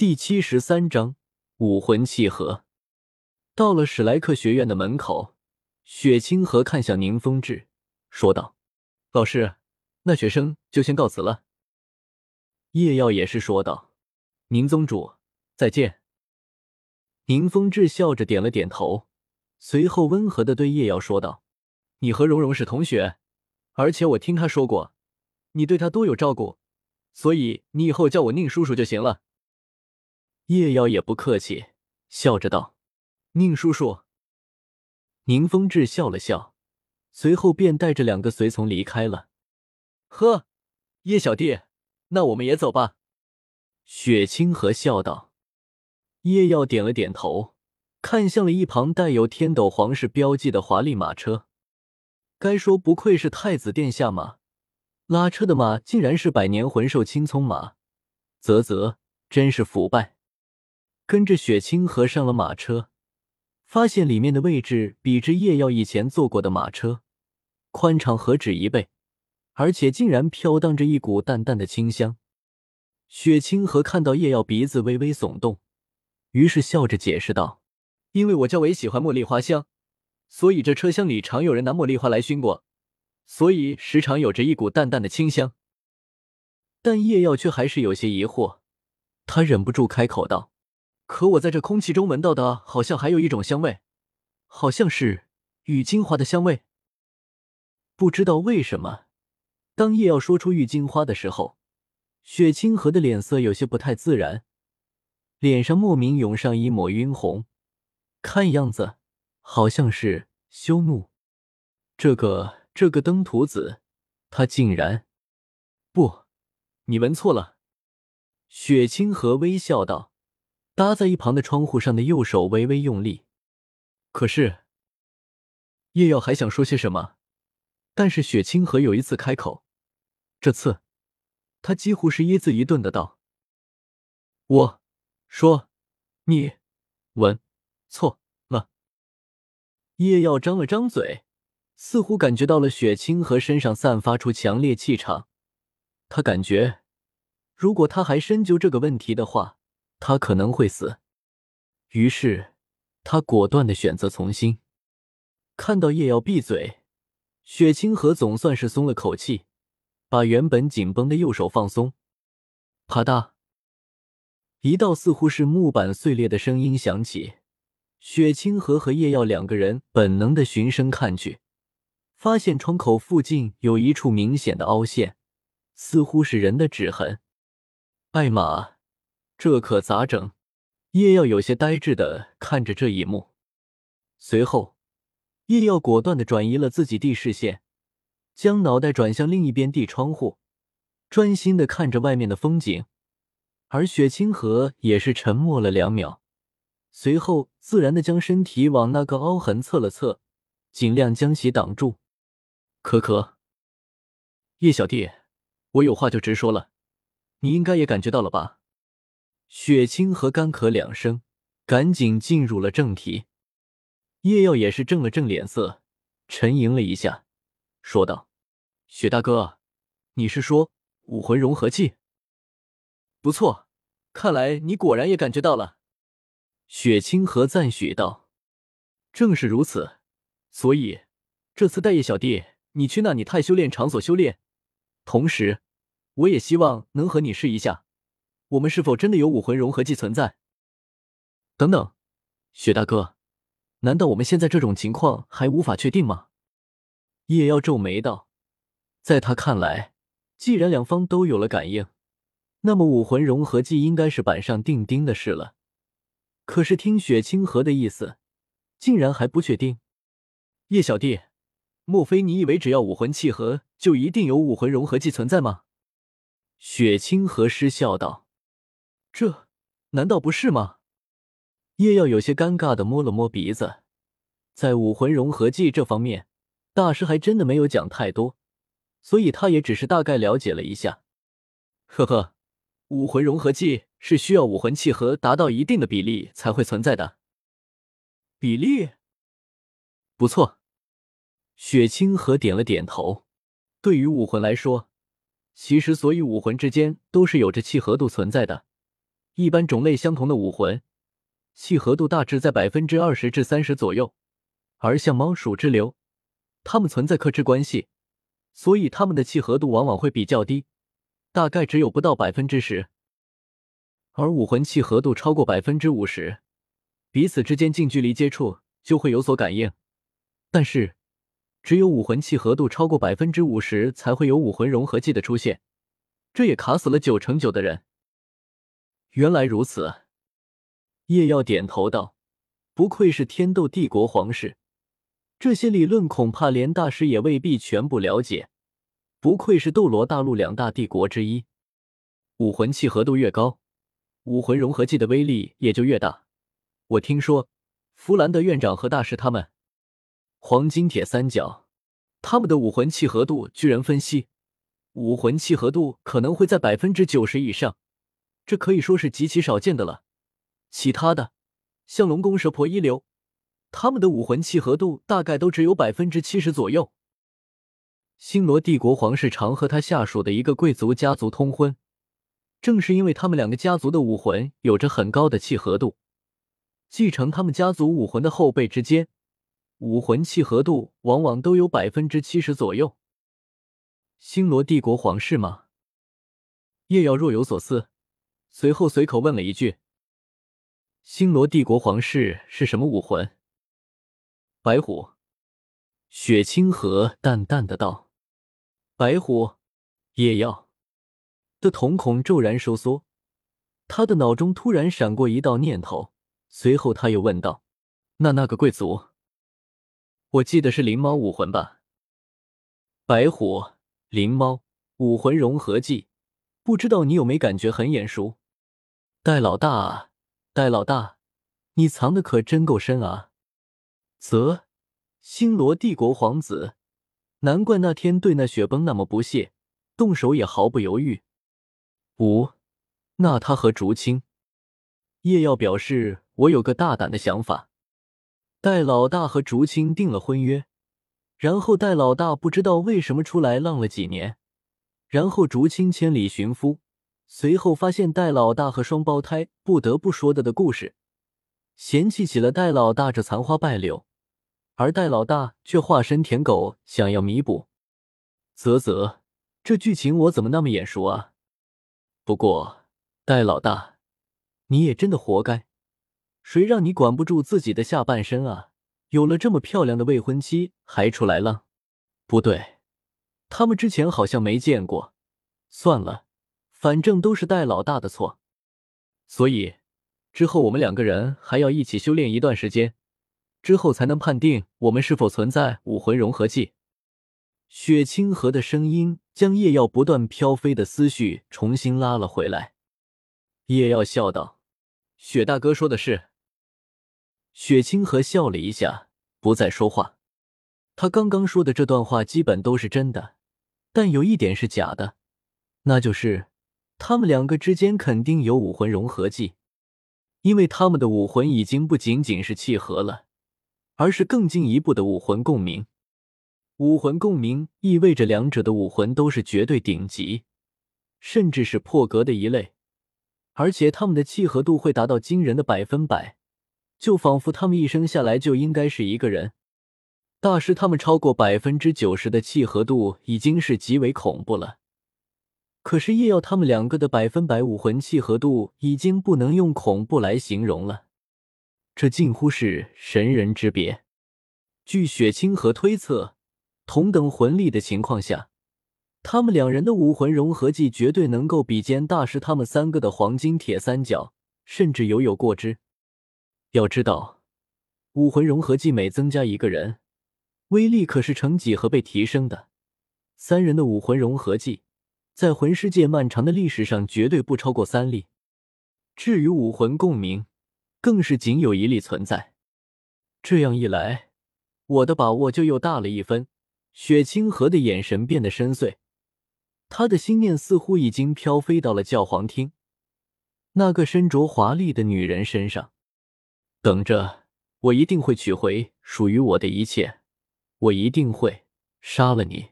第七十三章武魂契合。到了史莱克学院的门口，雪清河看向宁风致，说道：“老师，那学生就先告辞了。”叶耀也是说道：“宁宗主，再见。”宁风致笑着点了点头，随后温和的对叶耀说道：“你和蓉蓉是同学，而且我听他说过，你对他多有照顾，所以你以后叫我宁叔叔就行了。”叶耀也不客气，笑着道：“宁叔叔。”宁风致笑了笑，随后便带着两个随从离开了。呵，叶小弟，那我们也走吧。”雪清河笑道。叶耀点了点头，看向了一旁带有天斗皇室标记的华丽马车。该说不愧是太子殿下马，拉车的马竟然是百年魂兽青葱马，啧啧，真是腐败。跟着雪清河上了马车，发现里面的位置比之叶耀以前坐过的马车宽敞何止一倍，而且竟然飘荡着一股淡淡的清香。雪清河看到叶耀鼻子微微耸动，于是笑着解释道：“因为我较为喜欢茉莉花香，所以这车厢里常有人拿茉莉花来熏过，所以时常有着一股淡淡的清香。”但叶耀却还是有些疑惑，他忍不住开口道。可我在这空气中闻到的，好像还有一种香味，好像是玉金花的香味。不知道为什么，当叶耀说出玉金花的时候，雪清河的脸色有些不太自然，脸上莫名涌上一抹晕红，看样子好像是羞怒。这个这个登徒子，他竟然……不，你闻错了。雪清河微笑道。搭在一旁的窗户上的右手微微用力，可是叶耀还想说些什么，但是雪清河有一次开口，这次他几乎是一字一顿的道：“我说你闻错了。”叶耀张了张嘴，似乎感觉到了雪清河身上散发出强烈气场，他感觉如果他还深究这个问题的话。他可能会死，于是他果断的选择从心。看到叶耀闭嘴，雪清河总算是松了口气，把原本紧绷的右手放松。啪嗒，一道似乎是木板碎裂的声音响起。雪清河和叶耀两个人本能的循声看去，发现窗口附近有一处明显的凹陷，似乎是人的指痕。艾玛。这可咋整？叶耀有些呆滞的看着这一幕，随后叶耀果断的转移了自己地视线，将脑袋转向另一边地窗户，专心的看着外面的风景。而雪清河也是沉默了两秒，随后自然的将身体往那个凹痕侧了侧，尽量将其挡住。可可，叶小弟，我有话就直说了，你应该也感觉到了吧？雪清河干咳两声，赶紧进入了正题。叶耀也是正了正脸色，沉吟了一下，说道：“雪大哥，你是说武魂融合技？不错，看来你果然也感觉到了。”雪清河赞许道：“正是如此，所以这次带叶小弟你去那拟态修炼场所修炼，同时我也希望能和你试一下。”我们是否真的有武魂融合技存在？等等，雪大哥，难道我们现在这种情况还无法确定吗？叶妖皱眉道，在他看来，既然两方都有了感应，那么武魂融合技应该是板上钉钉的事了。可是听雪清河的意思，竟然还不确定。叶小弟，莫非你以为只要武魂契合，就一定有武魂融合技存在吗？雪清河失笑道。这难道不是吗？叶耀有些尴尬的摸了摸鼻子，在武魂融合技这方面，大师还真的没有讲太多，所以他也只是大概了解了一下。呵呵，武魂融合技是需要武魂契合达到一定的比例才会存在的。比例？不错。雪清河点了点头。对于武魂来说，其实所有武魂之间都是有着契合度存在的。一般种类相同的武魂，契合度大致在百分之二十至三十左右。而像猫鼠之流，它们存在克制关系，所以它们的契合度往往会比较低，大概只有不到百分之十。而武魂契合度超过百分之五十，彼此之间近距离接触就会有所感应。但是，只有武魂契合度超过百分之五十，才会有武魂融合技的出现，这也卡死了九成九的人。原来如此，叶耀点头道：“不愧是天斗帝国皇室，这些理论恐怕连大师也未必全部了解。不愧是斗罗大陆两大帝国之一，武魂契合度越高。”武魂融合技的威力也就越大。我听说，弗兰德院长和大师他们，黄金铁三角，他们的武魂契合度，据人分析，武魂契合度可能会在百分之九十以上，这可以说是极其少见的了。其他的，像龙宫蛇婆一流，他们的武魂契合度大概都只有百分之七十左右。星罗帝国皇室常和他下属的一个贵族家族通婚。正是因为他们两个家族的武魂有着很高的契合度，继承他们家族武魂的后辈之间，武魂契合度往往都有百分之七十左右。星罗帝国皇室吗？叶耀若有所思，随后随口问了一句：“星罗帝国皇室是什么武魂？”白虎。雪清河淡淡的道：“白虎。”夜耀。的瞳孔骤然收缩，他的脑中突然闪过一道念头，随后他又问道：“那那个贵族，我记得是灵猫武魂吧？白虎灵猫武魂融合技，不知道你有没感觉很眼熟？戴老大，戴老大，你藏的可真够深啊！啧，星罗帝国皇子，难怪那天对那雪崩那么不屑，动手也毫不犹豫。”五，那他和竹青，叶耀表示：“我有个大胆的想法，戴老大和竹青订了婚约，然后戴老大不知道为什么出来浪了几年，然后竹青千里寻夫，随后发现戴老大和双胞胎，不得不说的的故事，嫌弃起了戴老大这残花败柳，而戴老大却化身舔狗，想要弥补。啧啧，这剧情我怎么那么眼熟啊？”不过，戴老大，你也真的活该！谁让你管不住自己的下半身啊？有了这么漂亮的未婚妻，还出来浪？不对，他们之前好像没见过。算了，反正都是戴老大的错。所以，之后我们两个人还要一起修炼一段时间，之后才能判定我们是否存在武魂融合技。雪清河的声音。将叶耀不断飘飞的思绪重新拉了回来。叶耀笑道：“雪大哥说的是。”雪清河笑了一下，不再说话。他刚刚说的这段话基本都是真的，但有一点是假的，那就是他们两个之间肯定有武魂融合技，因为他们的武魂已经不仅仅是契合了，而是更进一步的武魂共鸣。武魂共鸣意味着两者的武魂都是绝对顶级，甚至是破格的一类，而且他们的契合度会达到惊人的百分百，就仿佛他们一生下来就应该是一个人。大师他们超过百分之九十的契合度已经是极为恐怖了，可是叶耀他们两个的百分百武魂契合度已经不能用恐怖来形容了，这近乎是神人之别。据雪清河推测。同等魂力的情况下，他们两人的武魂融合技绝对能够比肩大师他们三个的黄金铁三角，甚至犹有过之。要知道，武魂融合技每增加一个人，威力可是成几何倍提升的。三人的武魂融合技，在魂师界漫长的历史上绝对不超过三例。至于武魂共鸣，更是仅有一例存在。这样一来，我的把握就又大了一分。雪清河的眼神变得深邃，他的心念似乎已经飘飞到了教皇厅那个身着华丽的女人身上。等着，我一定会取回属于我的一切，我一定会杀了你。